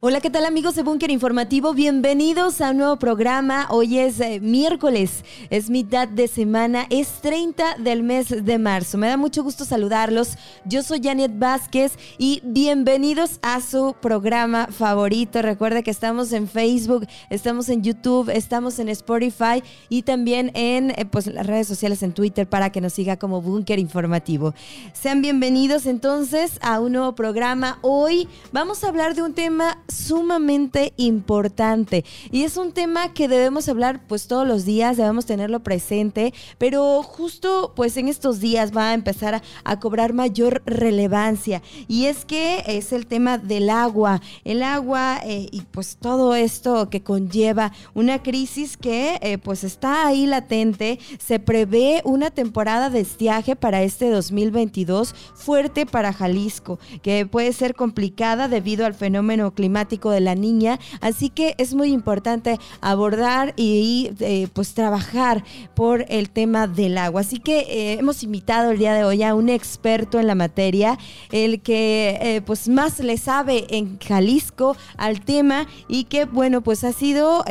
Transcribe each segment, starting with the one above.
Hola, ¿qué tal amigos de Búnker Informativo? Bienvenidos a un nuevo programa. Hoy es eh, miércoles, es mitad de semana, es 30 del mes de marzo. Me da mucho gusto saludarlos. Yo soy Janet Vázquez y bienvenidos a su programa favorito. Recuerde que estamos en Facebook, estamos en YouTube, estamos en Spotify y también en eh, pues, las redes sociales en Twitter para que nos siga como Búnker Informativo. Sean bienvenidos entonces a un nuevo programa. Hoy vamos a hablar de un tema sumamente importante. Y es un tema que debemos hablar pues todos los días, debemos tenerlo presente, pero justo pues en estos días va a empezar a, cobrar mayor relevancia. Y es que es el tema del agua, el agua eh, y pues todo esto que conlleva una crisis que eh, pues está ahí latente, se prevé una temporada de estiaje para este 2022 fuerte para Jalisco, que puede ser complicada debido al fenómeno climático de la niña, así que es muy importante abordar y eh, pues trabajar por el tema del agua. Así que eh, hemos invitado el día de hoy a un experto en la materia, el que eh, pues más le sabe en Jalisco al tema y que bueno pues ha sido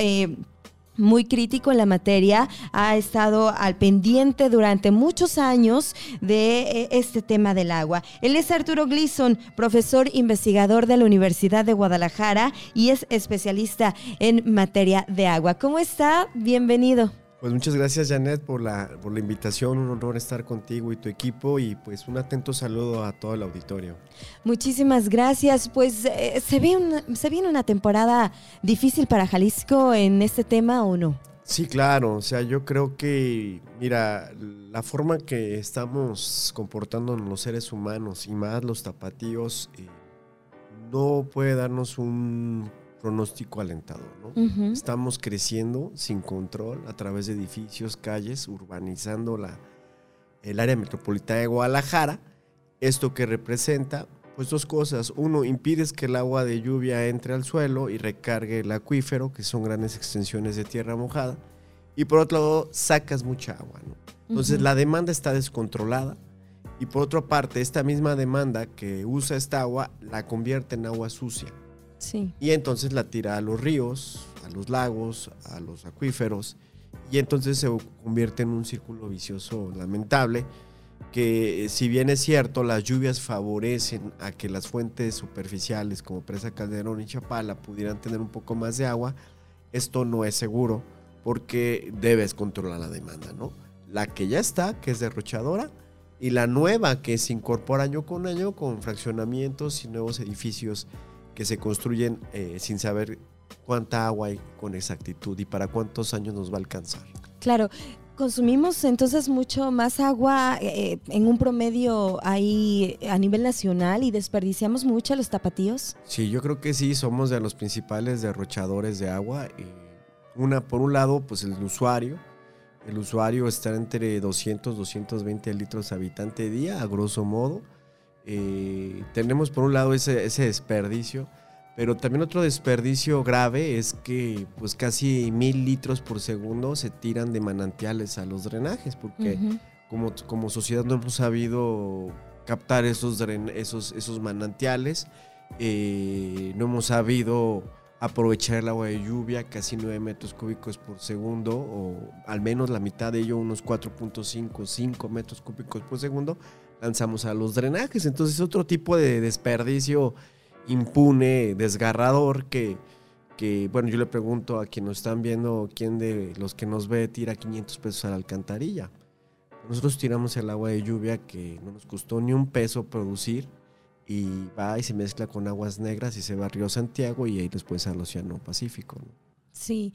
muy crítico en la materia, ha estado al pendiente durante muchos años de eh, este tema del agua. Él es Arturo Gleason, profesor investigador de la Universidad de Guadalajara y es especialista en materia de agua. ¿Cómo está? Bienvenido. Pues muchas gracias Janet por la, por la invitación, un honor estar contigo y tu equipo y pues un atento saludo a todo el auditorio. Muchísimas gracias, pues eh, ¿se, ve una, ¿se viene una temporada difícil para Jalisco en este tema o no? Sí, claro, o sea, yo creo que, mira, la forma que estamos comportándonos los seres humanos y más los tapatíos eh, no puede darnos un pronóstico alentador. ¿no? Estamos creciendo sin control a través de edificios, calles, urbanizando la, el área metropolitana de Guadalajara. Esto que representa, pues dos cosas. Uno, impides que el agua de lluvia entre al suelo y recargue el acuífero, que son grandes extensiones de tierra mojada. Y por otro lado, sacas mucha agua. ¿no? Entonces la demanda está descontrolada. Y por otra parte, esta misma demanda que usa esta agua la convierte en agua sucia. Y entonces la tira a los ríos, a los lagos, a los acuíferos. Y entonces se convierte en un círculo vicioso lamentable que si bien es cierto, las lluvias favorecen a que las fuentes superficiales como Presa Calderón y Chapala pudieran tener un poco más de agua, esto no es seguro porque debes controlar la demanda, ¿no? La que ya está, que es derrochadora, y la nueva que se incorpora año con año con fraccionamientos y nuevos edificios que se construyen eh, sin saber cuánta agua hay con exactitud y para cuántos años nos va a alcanzar. Claro, consumimos entonces mucho más agua eh, en un promedio ahí a nivel nacional y desperdiciamos mucho los tapatíos. Sí, yo creo que sí, somos de los principales derrochadores de agua. una, por un lado, pues el usuario. El usuario está entre 200, 220 litros habitante día, a grosso modo eh, tenemos por un lado ese, desperdicio, pero también otro desperdicio grave es que pues casi mil litros por segundo se tiran de manantiales a los drenajes, porque como, como sociedad no hemos sabido captar esos, esos, esos manantiales, eh, no hemos sabido aprovechar el agua de lluvia, casi 9 metros cúbicos por segundo, o al menos la mitad de ello, unos 4.5, 5 metros cúbicos por segundo, lanzamos a los drenajes. Entonces otro tipo de desperdicio impune, desgarrador, que, que, bueno, yo le pregunto a quien nos están viendo, quién de los que nos ve tira 500 pesos a la alcantarilla. Nosotros tiramos el agua de lluvia que no nos costó ni un peso producir y va y se mezcla con aguas negras y se va a Río Santiago y ahí después al Océano Pacífico. Sí,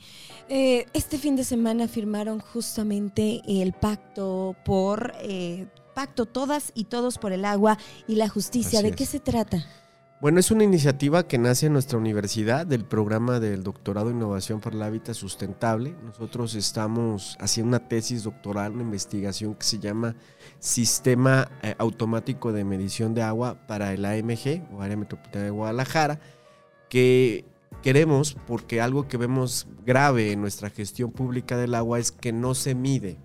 eh, este fin de semana firmaron justamente el pacto por eh, Pacto Todas y Todos por el Agua y la Justicia. ¿De qué se trata? Bueno, es una iniciativa que nace en nuestra universidad del programa del Doctorado en Innovación para el Hábitat Sustentable. Nosotros estamos haciendo una tesis doctoral, una investigación que se llama Sistema eh, Automático de Medición de Agua para el AMG o Área Metropolitana de Guadalajara, que queremos porque algo que vemos grave en nuestra gestión pública del agua es que no se mide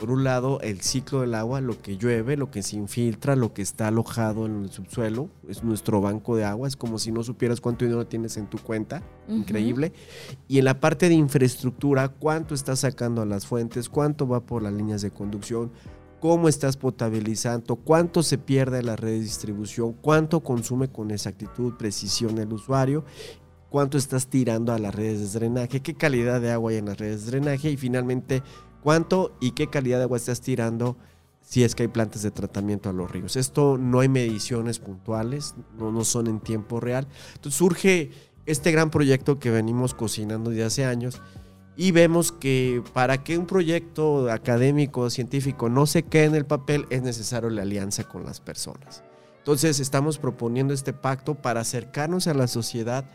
Por un lado, el ciclo del agua, lo que llueve, lo que se infiltra, lo que está alojado en el subsuelo, es nuestro banco de agua, es como si no supieras cuánto dinero tienes en tu cuenta, increíble. Y en la parte de infraestructura, cuánto estás sacando a las fuentes, cuánto va por las líneas de conducción, cómo estás potabilizando, cuánto se pierde en la red de distribución, cuánto consume con exactitud, precisión el usuario, cuánto estás tirando a las redes de drenaje, qué calidad de agua hay en las redes de drenaje y finalmente cuánto y qué calidad de agua estás tirando si es que hay plantas de tratamiento a los ríos. Esto no hay mediciones puntuales, no, no son en tiempo real. Entonces surge este gran proyecto que venimos cocinando desde hace años y vemos que para que un proyecto académico, científico no se quede en el papel es necesario la alianza con las personas. Entonces estamos proponiendo este pacto para acercarnos a la sociedad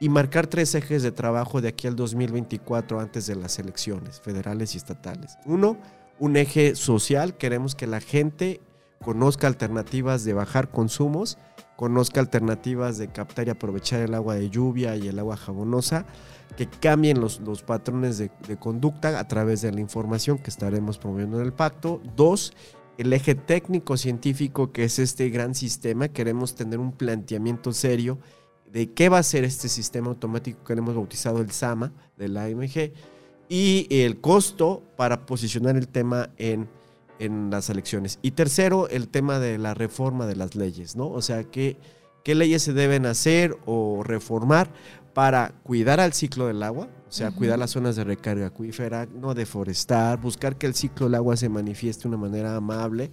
y marcar tres ejes de trabajo de aquí al 2024 antes de las elecciones federales y estatales. Uno, un eje social, queremos que la gente conozca alternativas de bajar consumos, conozca alternativas de captar y aprovechar el agua de lluvia y el agua jabonosa, que cambien los, los patrones de, de conducta a través de la información que estaremos promoviendo en el pacto. Dos, el eje técnico científico, que es este gran sistema, queremos tener un planteamiento serio de qué va a ser este sistema automático que hemos bautizado el SAMA de la AMG y el costo para posicionar el tema en, en las elecciones. Y tercero, el tema de la reforma de las leyes, ¿no? O sea, qué, qué leyes se deben hacer o reformar para cuidar al ciclo del agua, o sea, cuidar las zonas de recarga acuífera, no deforestar, buscar que el ciclo del agua se manifieste de una manera amable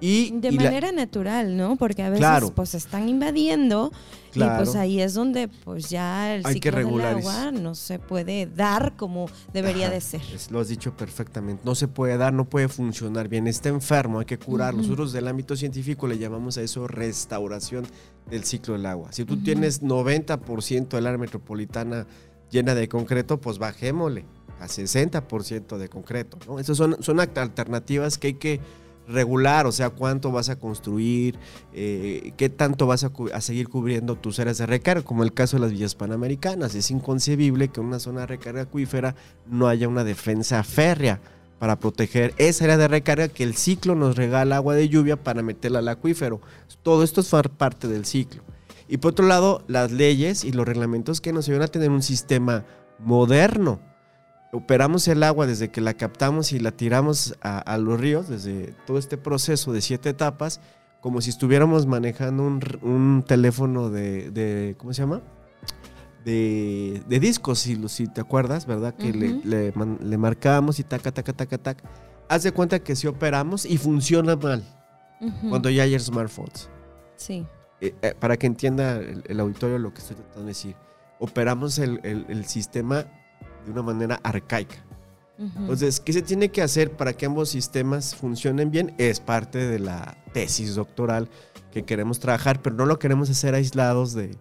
y, de y la- manera natural, ¿no? Porque a veces Claro. pues están invadiendo y pues ahí es donde pues ya el Hay que ciclo del agua no se puede dar como debería Ajá, de ser. es- lo has dicho perfectamente. No se puede dar, no puede funcionar bien. Está enfermo, hay que curarlo. Nosotros del ámbito científico le llamamos a eso restauración del ciclo del agua. Si tú Ujú. tienes 90% del área metropolitana llena de concreto, pues bajémosle a 60% de concreto. ¿no? Esas son, son alternativas que hay que regular, o sea, cuánto vas a construir, eh, qué tanto vas a, a seguir cubriendo tus áreas de recarga, como el caso de las villas panamericanas. Es inconcebible que en una zona de recarga acuífera no haya una defensa férrea para proteger esa área de recarga que el ciclo nos regala agua de lluvia para meterla al acuífero. Todo esto es parte del ciclo. Y por otro lado, las leyes y los reglamentos que nos ayudan a tener un sistema moderno. Operamos el agua desde que la captamos y la tiramos a, a los ríos, desde todo este proceso de siete etapas, como si estuviéramos manejando un, teléfono de, de- ¿cómo se llama? De, de discos, si, si te acuerdas, ¿verdad? Que le, le, man- le marcamos y taca, taca, taca, taca. Haz de cuenta que si operamos y funciona mal cuando ya hay smartphones. Sí. Eh, eh, para que entienda el, el auditorio lo que estoy tratando de decir, operamos el, el- el sistema de una manera arcaica. Ujú. Entonces, ¿qué se tiene que hacer para que ambos sistemas funcionen bien? Es parte de la tesis doctoral que queremos trabajar, pero no lo queremos hacer aislados de,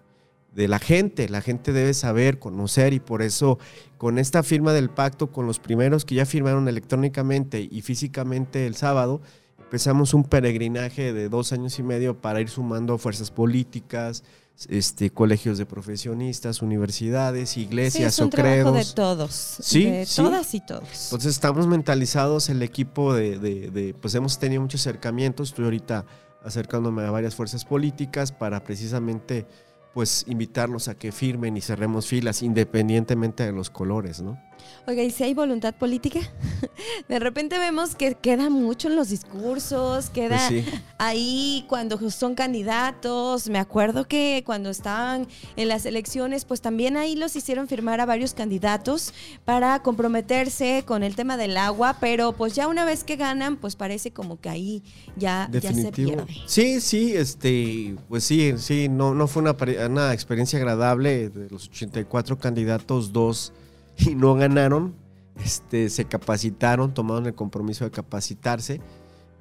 de la gente. La gente debe saber, conocer y por eso con esta firma del pacto, con los primeros que ya firmaron electrónicamente y físicamente el sábado, empezamos un peregrinaje de dos años y medio para ir sumando fuerzas políticas, este, colegios de profesionistas, universidades, sí, iglesias es un trabajo de todos. Sí, de sí. todas y todos. Entonces estamos mentalizados, el equipo de, de- de- pues hemos tenido muchos acercamientos, estoy ahorita acercándome a varias fuerzas políticas para precisamente pues invitarlos a que firmen y cerremos filas independientemente de los colores, ¿no? Oiga, ¿y si hay voluntad política? De repente vemos que queda mucho en los discursos, queda Pues sí. ahí cuando son candidatos. Me acuerdo que cuando estaban en las elecciones, pues también ahí los hicieron firmar a varios candidatos para comprometerse con el tema del agua, pero pues ya una vez que ganan, pues parece como que ahí ya, ya se Definitivo. pierde. Sí, sí, este, pues sí, sí, no, no fue una, una experiencia agradable. De los 84 candidatos, dos y no ganaron. Este, se capacitaron, tomaron el compromiso de capacitarse.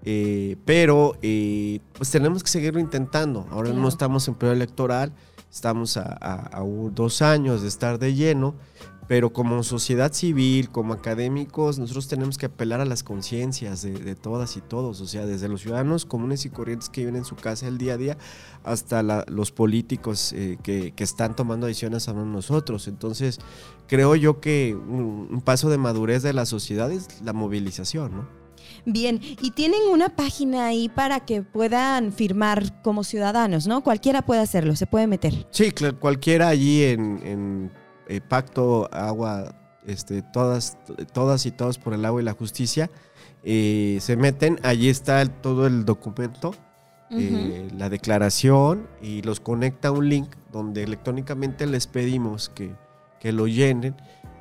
eh, pero eh, pues tenemos que seguirlo intentando. Ahora Claro. no estamos en periodo electoral, estamos a, a- a un- dos años de estar de lleno, pero como sociedad civil, como académicos, nosotros tenemos que apelar a las conciencias de, de todas y todos, o sea, desde los ciudadanos comunes y corrientes que viven en su casa el día a día, hasta la- los políticos eh, que, que están tomando decisiones a nosotros. Entonces, creo yo que un, un paso de madurez de la sociedad es la movilización, ¿no? Bien, y tienen una página ahí para que puedan firmar como ciudadanos, ¿no? Cualquiera puede hacerlo, se puede meter. Sí, cualquiera allí en, eh, Pacto Agua, este, todas, todas y todos por el agua y la justicia, eh, se meten, allí está todo el documento, eh, la declaración y los conecta a un link donde electrónicamente les pedimos que, que lo llenen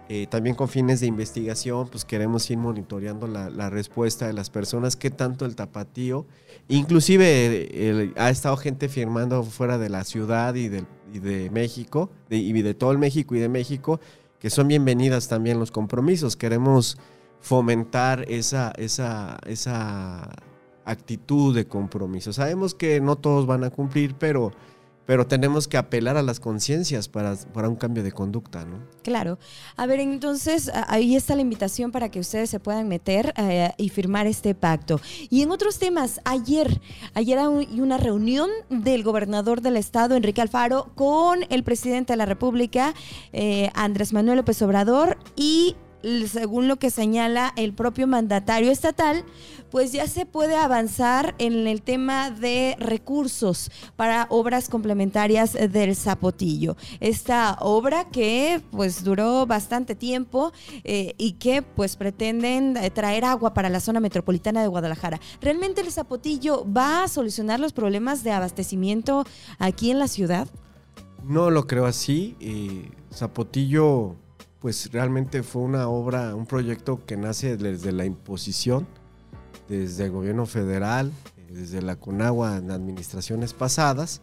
eh, también con fines de investigación, pues queremos ir monitoreando la, respuesta de las personas, qué tanto el tapatío, inclusive ha estado gente firmando fuera de la ciudad y, de México, y de todo el México y de México, que son bienvenidas también los compromisos. Queremos fomentar esa, esa, esa actitud de compromiso. Sabemos que no todos van a cumplir, pero pero tenemos que apelar a las conciencias para, para, un cambio de conducta, ¿no? Claro. A ver, entonces ahí está la invitación para que ustedes se puedan meter eh, y firmar este pacto. Y en otros temas, ayer, ayer hay una reunión del gobernador del estado, Enrique Alfaro, con el presidente de la República, eh, Andrés Manuel López Obrador, y según lo que señala el propio mandatario estatal, pues ya se puede avanzar en el tema de recursos para obras complementarias del Zapotillo. Esta obra que pues duró bastante tiempo eh, y que pues pretenden eh, traer agua para la zona metropolitana de Guadalajara. ¿Realmente el Zapotillo va a solucionar los problemas de abastecimiento aquí en la ciudad? No lo creo así. Eh, Zapotillo pues realmente fue una obra, un proyecto que nace desde la imposición, desde el gobierno federal, desde la CONAGUA en administraciones pasadas,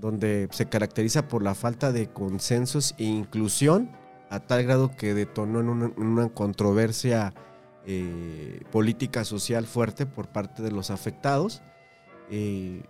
donde se caracteriza por la falta de consensos e inclusión a tal grado que detonó en una, controversia eh, política social fuerte por parte de los afectados. Eh,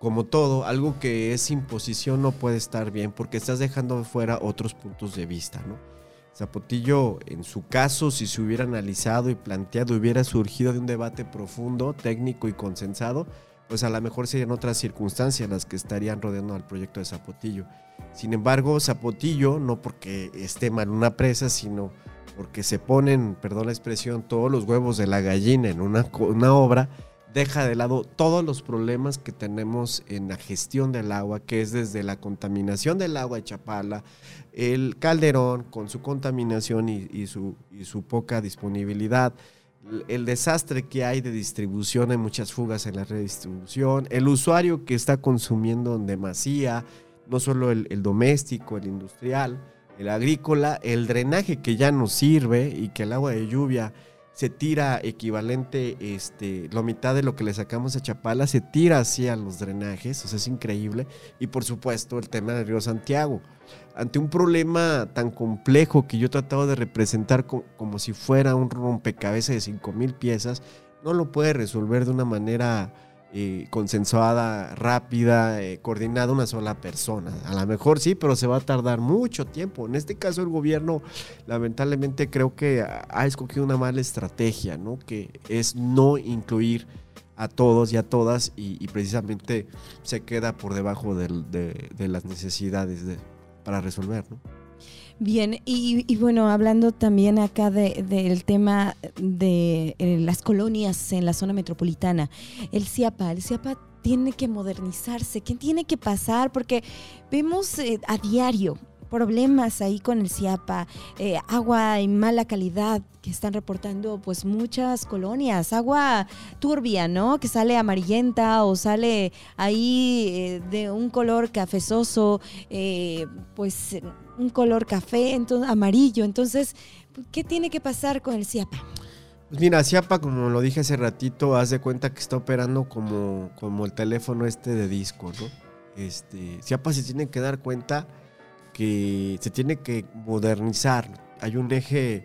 como todo, algo que es imposición no puede estar bien porque estás dejando fuera otros puntos de vista, ¿no? Zapotillo, en su caso, si se hubiera analizado y planteado, hubiera surgido de un debate profundo, técnico y consensado, pues a lo mejor serían otras circunstancias las que estarían rodeando al proyecto de Zapotillo. Sin embargo, Zapotillo, no porque esté mal una presa, sino porque se ponen, perdón la expresión, todos los huevos de la gallina en una, una obra, deja de lado todos los problemas que tenemos en la gestión del agua, que es desde la contaminación del agua de Chapala, el calderón con su contaminación y, su, y su poca disponibilidad, el desastre que hay de distribución, hay muchas fugas en la redistribución, el usuario que está consumiendo en demasía, no solo el, el, doméstico, el industrial, el agrícola, el drenaje que ya no sirve y que el agua de lluvia se tira equivalente, este, la mitad de lo que le sacamos a Chapala, se tira hacia los drenajes, o sea, es increíble. Y por supuesto el tema del río Santiago. Ante un problema tan complejo que yo he tratado de representar como si fuera un rompecabezas de 5 mil piezas, no lo puede resolver de una manera consensuada, rápida, eh, coordinada una sola persona. A lo mejor sí, pero se va a tardar mucho tiempo. En este caso el gobierno lamentablemente creo que ha escogido una mala estrategia, ¿no? Que es no incluir a todos y a todas y, precisamente se queda por debajo de, las necesidades para resolver, ¿no? Bien, y, bueno, hablando también acá del tema de eh, las colonias en la zona metropolitana, el CIAPA, el CIAPA tiene que modernizarse, ¿qué tiene que pasar? Porque vemos eh, a diario problemas ahí con el CIAPA, eh, agua en mala calidad que están reportando pues muchas colonias, agua turbia, ¿no? Que sale amarillenta o sale ahí de un color cafezoso, pues un color café, entonces, amarillo. Entonces, ¿qué tiene que pasar con el CIAPA? Pues mira, CIAPA, como lo dije hace ratito, haz de cuenta que está operando como, como el teléfono este de disco, ¿no? Este, CIAPA se tiene que dar cuenta que se tiene que modernizar. Hay un eje eh,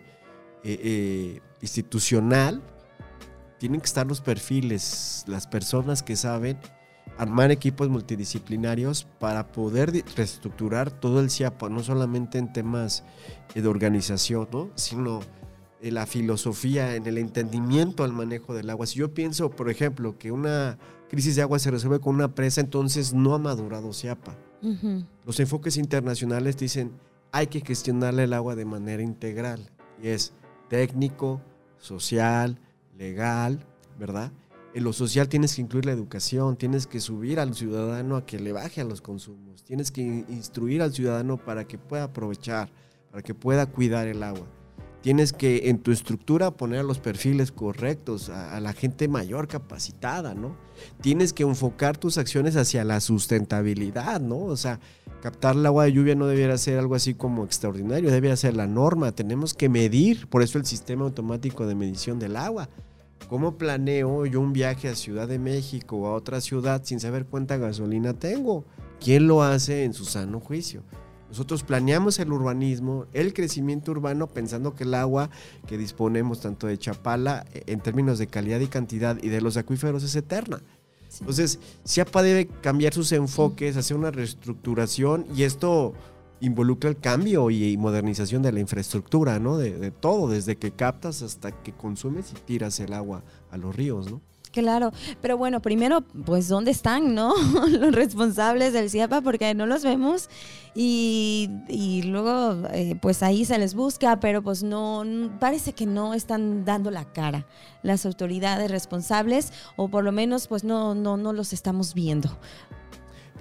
eh, institucional, tienen que estar los perfiles, las personas que saben armar equipos multidisciplinarios para poder reestructurar todo el CIAPA, no solamente en temas de organización, sino en la filosofía, en el entendimiento al manejo del agua. Si yo pienso, por ejemplo, que una crisis de agua se resuelve con una presa, entonces no ha madurado CIAPA. Los enfoques internacionales dicen hay que gestionar el agua de manera integral y es técnico, social, legal, ¿verdad? En lo social tienes que incluir la educación, tienes que subir al ciudadano a que le baje a los consumos, tienes que instruir al ciudadano para que pueda aprovechar, para que pueda cuidar el agua. Tienes que en tu estructura poner a los perfiles correctos, a, la gente mayor capacitada, ¿no? Tienes que enfocar tus acciones hacia la sustentabilidad, ¿no? O sea, captar el agua de lluvia no debiera ser algo así como extraordinario, debería ser la norma. Tenemos que medir, por eso el sistema automático de medición del agua. ¿Cómo planeo yo un viaje a Ciudad de México o a otra ciudad sin saber cuánta gasolina tengo? ¿Quién lo hace en su sano juicio? Nosotros planeamos el urbanismo, el crecimiento urbano, pensando que el agua que disponemos tanto de Chapala eh, en términos de calidad y cantidad y de los acuíferos es eterna. Entonces, CIAPA debe cambiar sus enfoques, hacer una reestructuración y esto involucra el cambio y modernización de la infraestructura, ¿no? De, todo, desde que captas hasta que consumes y tiras el agua a los ríos, ¿no? Claro, pero bueno, primero, pues, ¿dónde están, no? los responsables del CIAPA, porque no los vemos y, y luego, eh, pues ahí se les busca, pero pues no, parece que no están dando la cara las autoridades responsables, o por lo menos, pues no, no, no los estamos viendo.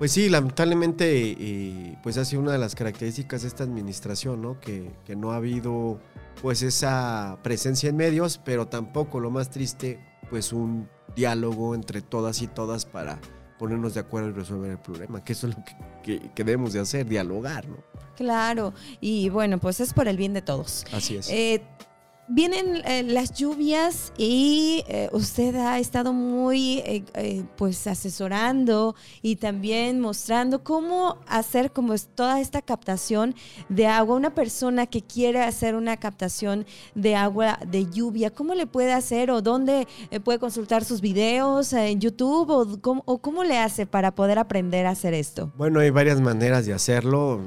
Pues sí, lamentablemente, eh, pues ha sido una de las características de esta administración, ¿no? Que, que no ha habido, pues, esa presencia en medios, pero tampoco, lo más triste, pues, un diálogo entre todas y todas para ponernos de acuerdo y resolver el problema, que eso es lo que, debemos de hacer, dialogar, ¿no? Claro, y bueno, pues es por el bien de todos. Así es. Eh, vienen eh, las lluvias y eh, usted ha estado muy eh, pues asesorando y también mostrando cómo hacer como es toda esta captación de agua. Una persona que quiere hacer una captación de agua de lluvia, ¿cómo le puede hacer o dónde puede consultar sus videos en YouTube o cómo, o cómo, le hace para poder aprender a hacer esto? Bueno, hay varias maneras de hacerlo.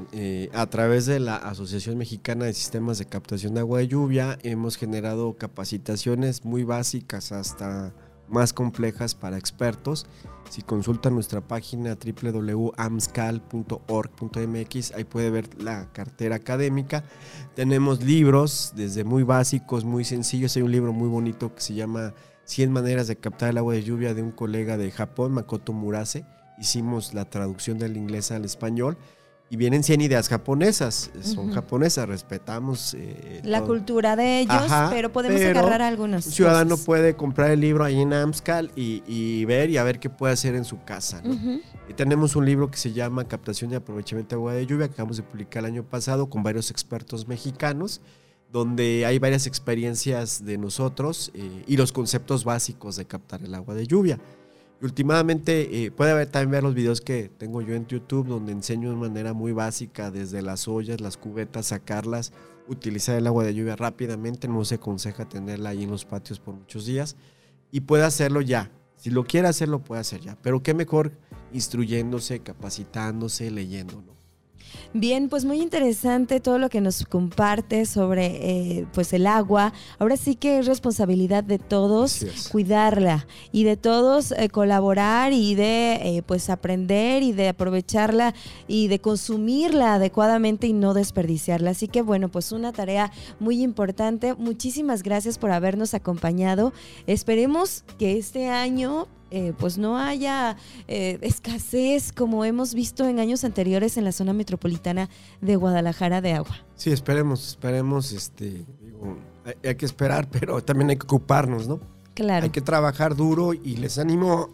a través de la Asociación Mexicana de Sistemas de Captación de Agua de Lluvia hemos generado capacitaciones muy básicas hasta más complejas para expertos. Si consulta nuestra página www.amscal.org.mx, ahí puede ver la cartera académica. Tenemos libros desde muy básicos, muy sencillos. Hay un libro muy bonito que se llama 100 maneras de captar el agua de lluvia de un colega de Japón, Makoto Murase. Hicimos la traducción del inglés al español y vienen 100 ideas japonesas, son japonesas, respetamos eh, la cultura de ellos, pero podemos agarrar algunos. Un ciudadano puede comprar el libro ahí en Amscal y, ver y a ver qué puede hacer en su casa. Y tenemos un libro que se llama Captación y Aprovechamiento de Agua de Lluvia, que acabamos de publicar el año pasado con varios expertos mexicanos, donde hay varias experiencias de nosotros eh, y los conceptos básicos de captar el agua de lluvia. Y últimamente eh, puede haber, también los videos que tengo yo en YouTube donde enseño de manera muy básica desde las ollas, las cubetas, sacarlas, utilizar el agua de lluvia rápidamente. No se aconseja tenerla ahí en los patios por muchos días y puede hacerlo ya. Si lo quiere hacer, lo puede hacer ya. Pero qué mejor instruyéndose, capacitándose, leyendo, ¿no? Bien, pues muy interesante todo lo que nos comparte sobre eh, pues el agua. Ahora sí que es responsabilidad de todos cuidarla y de todos eh, colaborar y de eh, pues aprender y de aprovecharla y de consumirla adecuadamente y no desperdiciarla. Así que bueno, pues una tarea muy importante. Muchísimas gracias por habernos acompañado. Esperemos que este año eh, pues no haya eh, escasez como hemos visto en años anteriores en la zona metropolitana de Guadalajara de agua. Sí, esperemos, esperemos, este, hay, que esperar, pero también hay que ocuparnos, ¿no? Claro. Hay que trabajar duro y les animo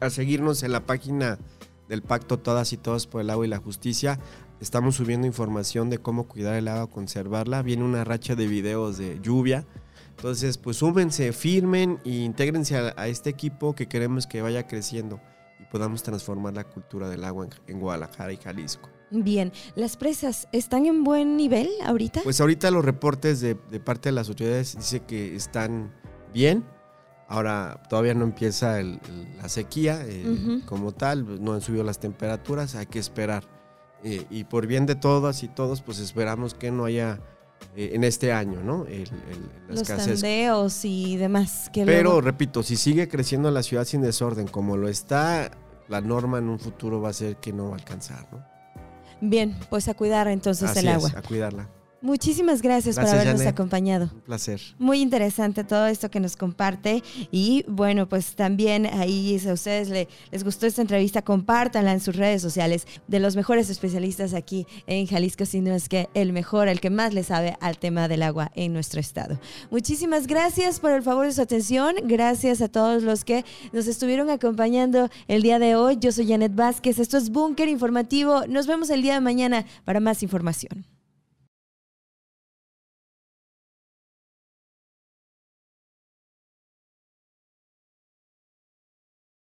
a, seguirnos en la página del Pacto Todas y Todos por el Agua y la Justicia. Estamos subiendo información de cómo cuidar el agua, conservarla. Viene una racha de videos de lluvia entonces, pues súmense, firmen e intégrense a, este equipo que queremos que vaya creciendo y podamos transformar la cultura del agua en, Guadalajara y Jalisco. Bien, ¿las presas están en buen nivel ahorita? Pues ahorita los reportes de, parte de las autoridades dice que están bien. Ahora todavía no empieza la sequía eh, como tal, no han subido las temperaturas, hay que esperar. Eh, y por bien de todas y todos, pues esperamos que no haya en este año, ¿no? Los tandeos y demás. Pero, repito, si sigue creciendo la ciudad sin desorden como lo está, la norma en un futuro va a ser que no va a alcanzar, ¿no? Bien, pues a cuidar entonces el agua. a cuidarla. Muchísimas gracias, por habernos acompañado. Un placer. Muy interesante todo esto que nos comparte. Y bueno, pues también ahí, si a ustedes les gustó esta entrevista, compártanla en sus redes sociales de los mejores especialistas aquí en Jalisco, si no es que el mejor, el que más le sabe al tema del agua en nuestro estado. Muchísimas gracias por el favor de su atención. Gracias a todos los que nos estuvieron acompañando el día de hoy. Yo soy Janet Vázquez. Esto es Búnker Informativo. Nos vemos el día de mañana para más información.